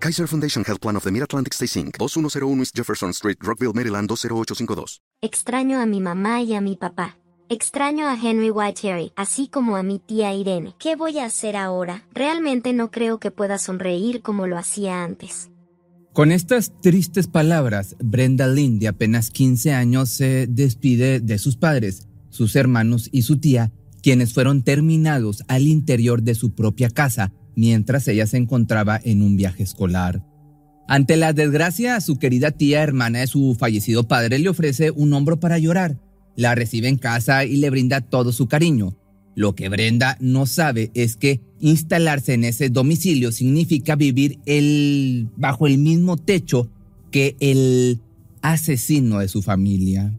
Kaiser Foundation Health Plan of the Mid-Atlantic Stay Inc., 2101 East Jefferson Street, Rockville, Maryland 20852. Extraño a mi mamá y a mi papá. Extraño a Henry Whiteberry, así como a mi tía Irene. ¿Qué voy a hacer ahora? Realmente no creo que pueda sonreír como lo hacía antes. Con estas tristes palabras, Brenda Lynn, de apenas 15 años, se despide de sus padres, sus hermanos y su tía, quienes fueron terminados al interior de su propia casa mientras ella se encontraba en un viaje escolar. Ante la desgracia, su querida tía, hermana de su fallecido padre, le ofrece un hombro para llorar. La recibe en casa y le brinda todo su cariño. Lo que Brenda no sabe es que instalarse en ese domicilio significa vivir el, bajo el mismo techo que el asesino de su familia.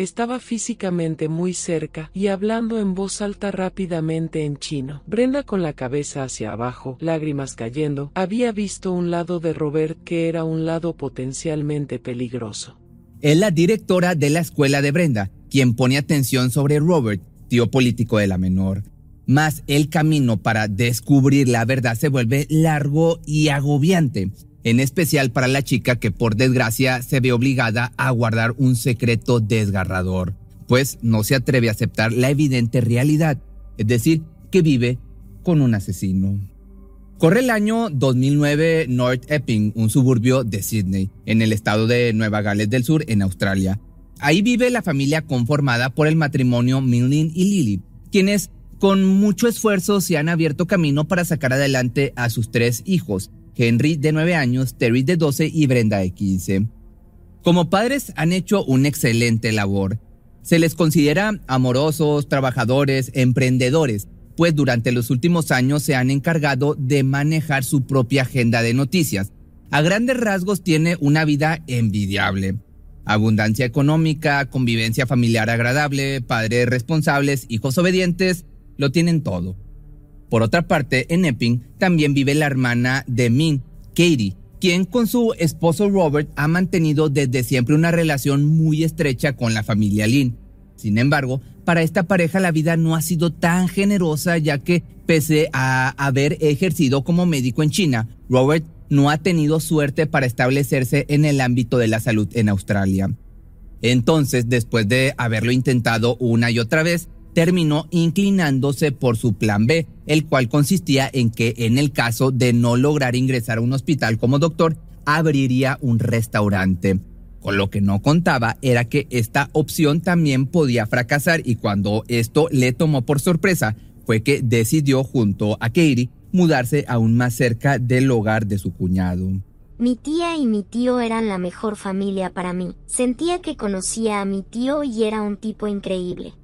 Estaba físicamente muy cerca y hablando en voz alta rápidamente en chino. Brenda con la cabeza hacia abajo, lágrimas cayendo, había visto un lado de Robert que era un lado potencialmente peligroso. Es la directora de la escuela de Brenda, quien pone atención sobre Robert, tío político de la menor. Mas el camino para descubrir la verdad se vuelve largo y agobiante en especial para la chica que por desgracia se ve obligada a guardar un secreto desgarrador, pues no se atreve a aceptar la evidente realidad, es decir, que vive con un asesino. Corre el año 2009 North Epping, un suburbio de Sydney, en el estado de Nueva Gales del Sur, en Australia. Ahí vive la familia conformada por el matrimonio Milne y Lily, quienes con mucho esfuerzo se han abierto camino para sacar adelante a sus tres hijos, Henry de 9 años, Terry de 12 y Brenda de 15. Como padres han hecho una excelente labor. Se les considera amorosos, trabajadores, emprendedores, pues durante los últimos años se han encargado de manejar su propia agenda de noticias. A grandes rasgos tiene una vida envidiable. Abundancia económica, convivencia familiar agradable, padres responsables, hijos obedientes, lo tienen todo. Por otra parte, en Epping también vive la hermana de Min, Katie, quien con su esposo Robert ha mantenido desde siempre una relación muy estrecha con la familia Lin. Sin embargo, para esta pareja la vida no ha sido tan generosa ya que pese a haber ejercido como médico en China, Robert no ha tenido suerte para establecerse en el ámbito de la salud en Australia. Entonces, después de haberlo intentado una y otra vez, terminó inclinándose por su plan B, el cual consistía en que en el caso de no lograr ingresar a un hospital como doctor, abriría un restaurante. Con lo que no contaba era que esta opción también podía fracasar y cuando esto le tomó por sorpresa fue que decidió junto a Katie mudarse aún más cerca del hogar de su cuñado. Mi tía y mi tío eran la mejor familia para mí. Sentía que conocía a mi tío y era un tipo increíble.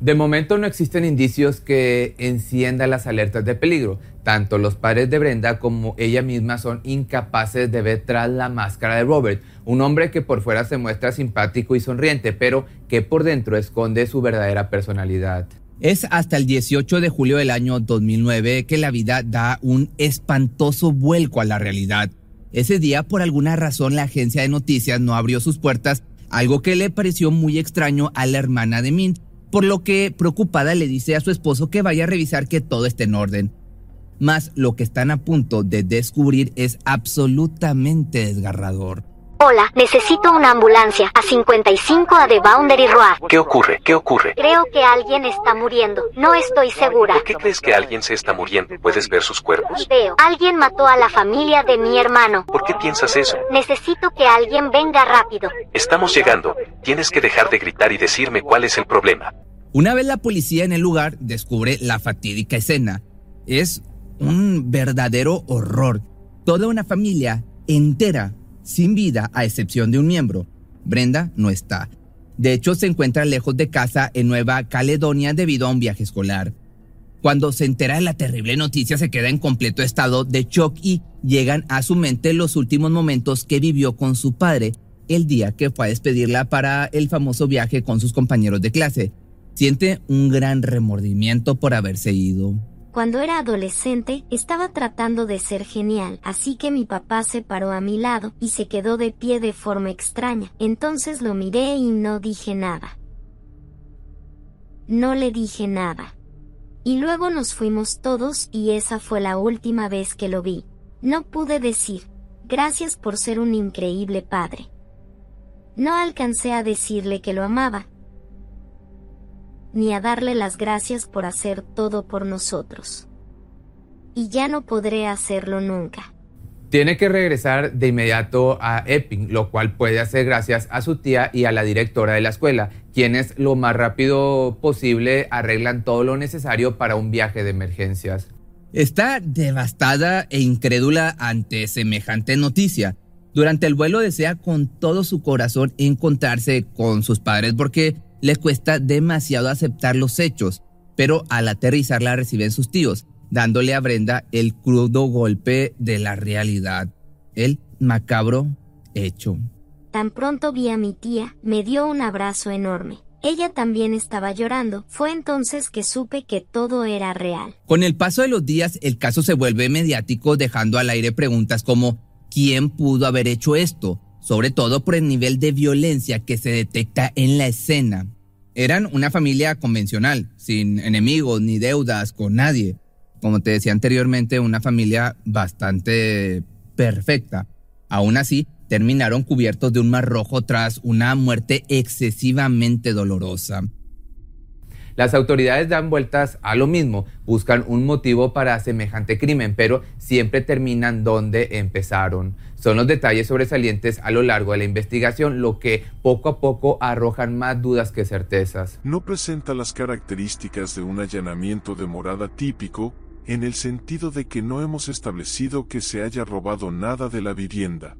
De momento no existen indicios que enciendan las alertas de peligro. Tanto los padres de Brenda como ella misma son incapaces de ver tras la máscara de Robert, un hombre que por fuera se muestra simpático y sonriente, pero que por dentro esconde su verdadera personalidad. Es hasta el 18 de julio del año 2009 que la vida da un espantoso vuelco a la realidad. Ese día, por alguna razón, la agencia de noticias no abrió sus puertas, algo que le pareció muy extraño a la hermana de Mint, por lo que preocupada le dice a su esposo que vaya a revisar que todo esté en orden. Mas lo que están a punto de descubrir es absolutamente desgarrador. Hola, necesito una ambulancia a 55 a The Boundary Road. ¿Qué ocurre? ¿Qué ocurre? Creo que alguien está muriendo. No estoy segura. ¿Por qué crees que alguien se está muriendo? ¿Puedes ver sus cuerpos? Veo. Alguien mató a la familia de mi hermano. ¿Por qué piensas eso? Necesito que alguien venga rápido. Estamos llegando. Tienes que dejar de gritar y decirme cuál es el problema. Una vez la policía en el lugar descubre la fatídica escena. Es un verdadero horror. Toda una familia entera sin vida a excepción de un miembro. Brenda no está. De hecho, se encuentra lejos de casa en Nueva Caledonia debido a un viaje escolar. Cuando se entera de la terrible noticia se queda en completo estado de shock y llegan a su mente los últimos momentos que vivió con su padre el día que fue a despedirla para el famoso viaje con sus compañeros de clase. Siente un gran remordimiento por haberse ido. Cuando era adolescente, estaba tratando de ser genial, así que mi papá se paró a mi lado y se quedó de pie de forma extraña. Entonces lo miré y no dije nada. No le dije nada. Y luego nos fuimos todos y esa fue la última vez que lo vi. No pude decir, gracias por ser un increíble padre. No alcancé a decirle que lo amaba, ni a darle las gracias por hacer todo por nosotros. Y ya no podré hacerlo nunca. Tiene que regresar de inmediato a Epping, lo cual puede hacer gracias a su tía y a la directora de la escuela, quienes lo más rápido posible arreglan todo lo necesario para un viaje de emergencias. Está devastada e incrédula ante semejante noticia. Durante el vuelo desea con todo su corazón encontrarse con sus padres porque le cuesta demasiado aceptar los hechos, pero al aterrizar la reciben sus tíos, dándole a Brenda el crudo golpe de la realidad, el macabro hecho. Tan pronto vi a mi tía, me dio un abrazo enorme. Ella también estaba llorando. Fue entonces que supe que todo era real. Con el paso de los días, el caso se vuelve mediático, dejando al aire preguntas como quién pudo haber hecho esto, sobre todo por el nivel de violencia que se detecta en la escena. Eran una familia convencional, sin enemigos ni deudas con nadie. Como te decía anteriormente, una familia bastante perfecta. Aún así, terminaron cubiertos de un mar rojo tras una muerte excesivamente dolorosa. Las autoridades dan vueltas a lo mismo, buscan un motivo para semejante crimen, pero siempre terminan donde empezaron. Son los detalles sobresalientes a lo largo de la investigación lo que poco a poco arrojan más dudas que certezas. No presenta las características de un allanamiento de morada típico, en el sentido de que no hemos establecido que se haya robado nada de la vivienda.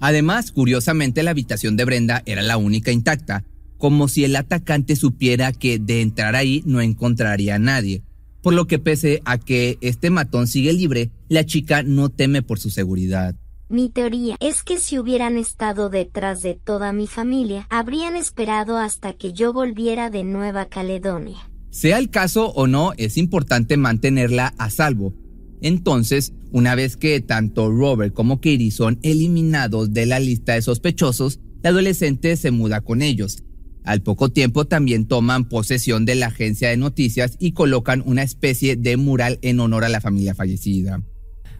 Además, curiosamente, la habitación de Brenda era la única intacta, como si el atacante supiera que de entrar ahí no encontraría a nadie. Por lo que pese a que este matón sigue libre, la chica no teme por su seguridad. Mi teoría es que si hubieran estado detrás de toda mi familia, habrían esperado hasta que yo volviera de Nueva Caledonia. Sea el caso o no, es importante mantenerla a salvo. Entonces, una vez que tanto Robert como Katie son eliminados de la lista de sospechosos, la adolescente se muda con ellos. Al poco tiempo también toman posesión de la agencia de noticias y colocan una especie de mural en honor a la familia fallecida.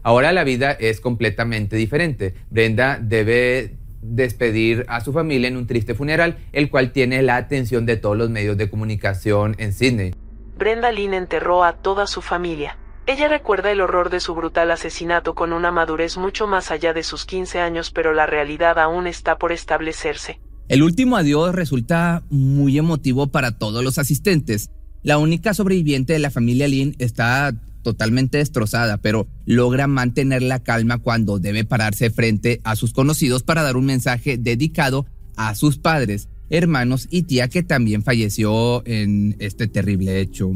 Ahora la vida es completamente diferente. Brenda debe despedir a su familia en un triste funeral, el cual tiene la atención de todos los medios de comunicación en Sydney. Brenda Lynn enterró a toda su familia. Ella recuerda el horror de su brutal asesinato con una madurez mucho más allá de sus 15 años, pero la realidad aún está por establecerse. El último adiós resulta muy emotivo para todos los asistentes. La única sobreviviente de la familia Lin está totalmente destrozada, pero logra mantener la calma cuando debe pararse frente a sus conocidos para dar un mensaje dedicado a sus padres, hermanos y tía que también falleció en este terrible hecho.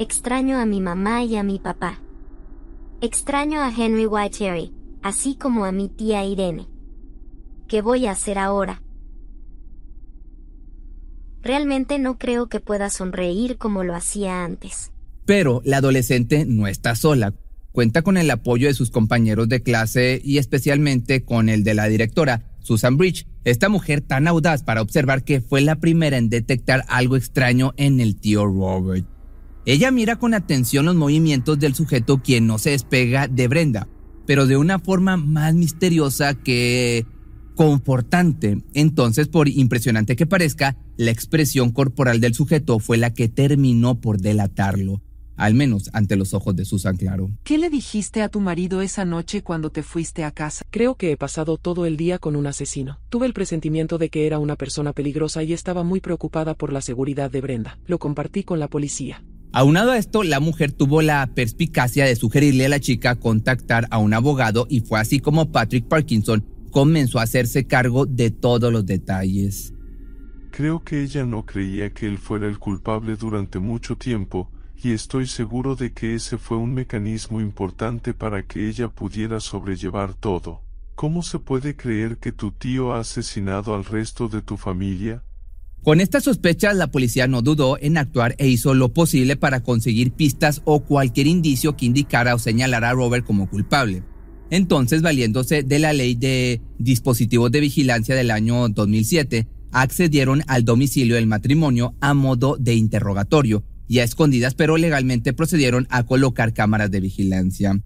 Extraño a mi mamá y a mi papá. Extraño a Henry Whiteherry, así como a mi tía Irene. ¿Qué voy a hacer ahora? Realmente no creo que pueda sonreír como lo hacía antes. Pero la adolescente no está sola. Cuenta con el apoyo de sus compañeros de clase y especialmente con el de la directora, Susan Bridge, esta mujer tan audaz para observar que fue la primera en detectar algo extraño en el tío Robert. Ella mira con atención los movimientos del sujeto quien no se despega de Brenda, pero de una forma más misteriosa que confortante. Entonces, por impresionante que parezca, la expresión corporal del sujeto fue la que terminó por delatarlo, al menos ante los ojos de Susan Claro. ¿Qué le dijiste a tu marido esa noche cuando te fuiste a casa? Creo que he pasado todo el día con un asesino. Tuve el presentimiento de que era una persona peligrosa y estaba muy preocupada por la seguridad de Brenda. Lo compartí con la policía. Aunado a esto, la mujer tuvo la perspicacia de sugerirle a la chica contactar a un abogado y fue así como Patrick Parkinson comenzó a hacerse cargo de todos los detalles. Creo que ella no creía que él fuera el culpable durante mucho tiempo, y estoy seguro de que ese fue un mecanismo importante para que ella pudiera sobrellevar todo. ¿Cómo se puede creer que tu tío ha asesinado al resto de tu familia? Con estas sospechas, la policía no dudó en actuar e hizo lo posible para conseguir pistas o cualquier indicio que indicara o señalara a Robert como culpable. Entonces, valiéndose de la ley de dispositivos de vigilancia del año 2007, accedieron al domicilio del matrimonio a modo de interrogatorio y a escondidas, pero legalmente procedieron a colocar cámaras de vigilancia.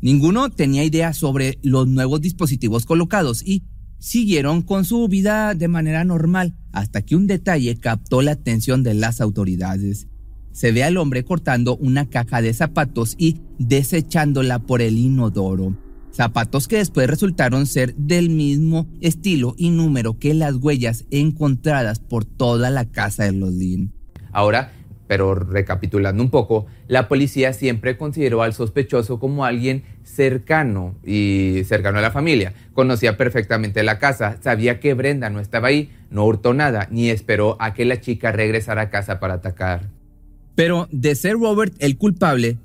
Ninguno tenía idea sobre los nuevos dispositivos colocados y siguieron con su vida de manera normal hasta que un detalle captó la atención de las autoridades. Se ve al hombre cortando una caja de zapatos y desechándola por el inodoro. Zapatos que después resultaron ser del mismo estilo y número que las huellas encontradas por toda la casa de los Lynn. Ahora, pero recapitulando un poco, la policía siempre consideró al sospechoso como alguien cercano y cercano a la familia. Conocía perfectamente la casa, sabía que Brenda no estaba ahí, no hurtó nada, ni esperó a que la chica regresara a casa para atacar. Pero de ser Robert el culpable,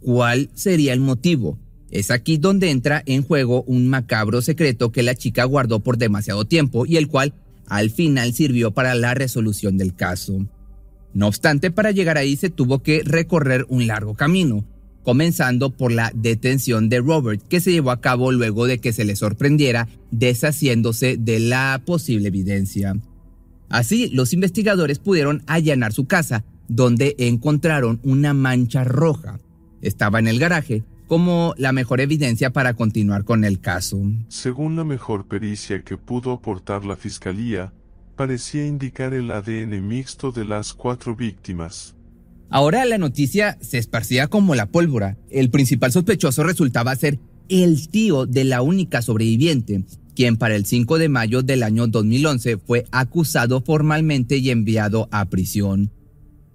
¿cuál sería el motivo? Es aquí donde entra en juego un macabro secreto que la chica guardó por demasiado tiempo y el cual al final sirvió para la resolución del caso. No obstante, para llegar ahí se tuvo que recorrer un largo camino, comenzando por la detención de Robert, que se llevó a cabo luego de que se le sorprendiera deshaciéndose de la posible evidencia. Así, los investigadores pudieron allanar su casa, donde encontraron una mancha roja. Estaba en el garaje, como la mejor evidencia para continuar con el caso. Según la mejor pericia que pudo aportar la fiscalía, parecía indicar el ADN mixto de las cuatro víctimas. Ahora la noticia se esparcía como la pólvora. El principal sospechoso resultaba ser el tío de la única sobreviviente, quien para el 5 de mayo del año 2011 fue acusado formalmente y enviado a prisión.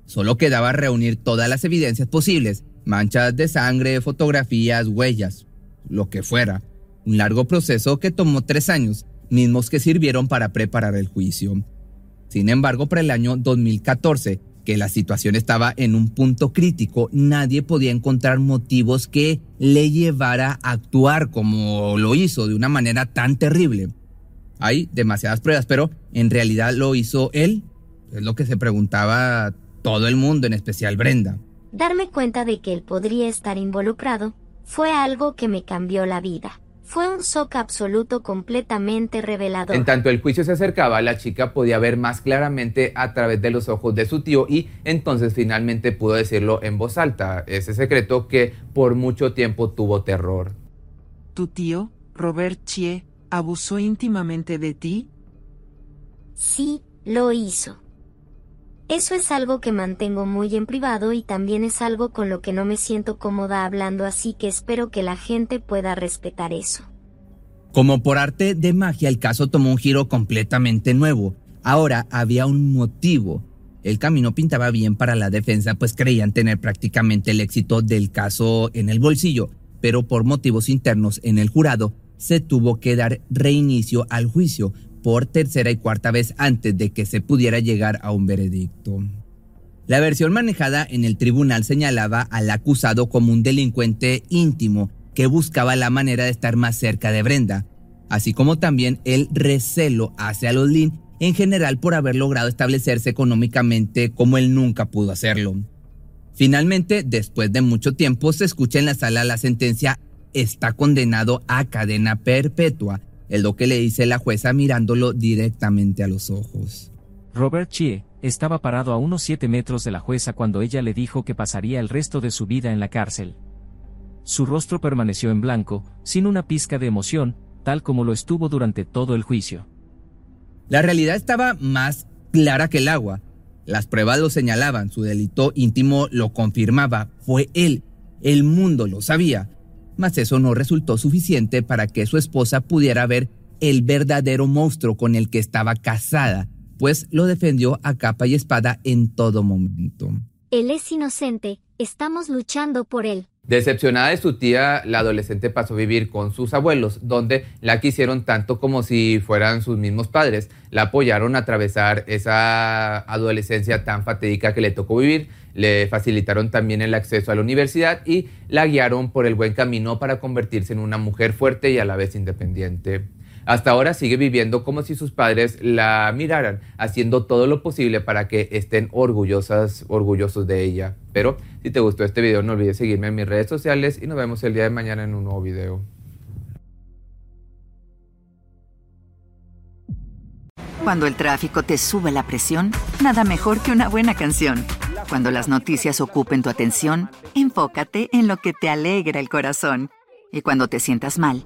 Solo quedaba reunir todas las evidencias posibles, manchas de sangre, fotografías, huellas, lo que fuera. Un largo proceso que tomó tres años mismos que sirvieron para preparar el juicio. Sin embargo, para el año 2014, que la situación estaba en un punto crítico, nadie podía encontrar motivos que le llevara a actuar como lo hizo de una manera tan terrible. Hay demasiadas pruebas, pero en realidad lo hizo él. Es lo que se preguntaba todo el mundo, en especial Brenda. Darme cuenta de que él podría estar involucrado fue algo que me cambió la vida. Fue un shock absoluto completamente revelador. En tanto el juicio se acercaba, la chica podía ver más claramente a través de los ojos de su tío y entonces finalmente pudo decirlo en voz alta, ese secreto que por mucho tiempo tuvo terror. ¿Tu tío, Robert Chie, abusó íntimamente de ti? Sí, lo hizo. Eso es algo que mantengo muy en privado y también es algo con lo que no me siento cómoda hablando así que espero que la gente pueda respetar eso. Como por arte de magia el caso tomó un giro completamente nuevo. Ahora había un motivo. El camino pintaba bien para la defensa pues creían tener prácticamente el éxito del caso en el bolsillo, pero por motivos internos en el jurado se tuvo que dar reinicio al juicio por tercera y cuarta vez antes de que se pudiera llegar a un veredicto. La versión manejada en el tribunal señalaba al acusado como un delincuente íntimo que buscaba la manera de estar más cerca de Brenda, así como también el recelo hacia los Lynn en general por haber logrado establecerse económicamente como él nunca pudo hacerlo. Finalmente, después de mucho tiempo, se escucha en la sala la sentencia está condenado a cadena perpetua es lo que le dice la jueza mirándolo directamente a los ojos. Robert Chie estaba parado a unos 7 metros de la jueza cuando ella le dijo que pasaría el resto de su vida en la cárcel. Su rostro permaneció en blanco, sin una pizca de emoción, tal como lo estuvo durante todo el juicio. La realidad estaba más clara que el agua. Las pruebas lo señalaban, su delito íntimo lo confirmaba, fue él, el mundo lo sabía, mas eso no resultó suficiente para que su esposa pudiera ver el verdadero monstruo con el que estaba casada, pues lo defendió a capa y espada en todo momento. Él es inocente, estamos luchando por él. Decepcionada de su tía, la adolescente pasó a vivir con sus abuelos, donde la quisieron tanto como si fueran sus mismos padres. La apoyaron a atravesar esa adolescencia tan fatídica que le tocó vivir le facilitaron también el acceso a la universidad y la guiaron por el buen camino para convertirse en una mujer fuerte y a la vez independiente. Hasta ahora sigue viviendo como si sus padres la miraran, haciendo todo lo posible para que estén orgullosas, orgullosos de ella. Pero si te gustó este video no olvides seguirme en mis redes sociales y nos vemos el día de mañana en un nuevo video. Cuando el tráfico te sube la presión, nada mejor que una buena canción. Cuando las noticias ocupen tu atención, enfócate en lo que te alegra el corazón. Y cuando te sientas mal,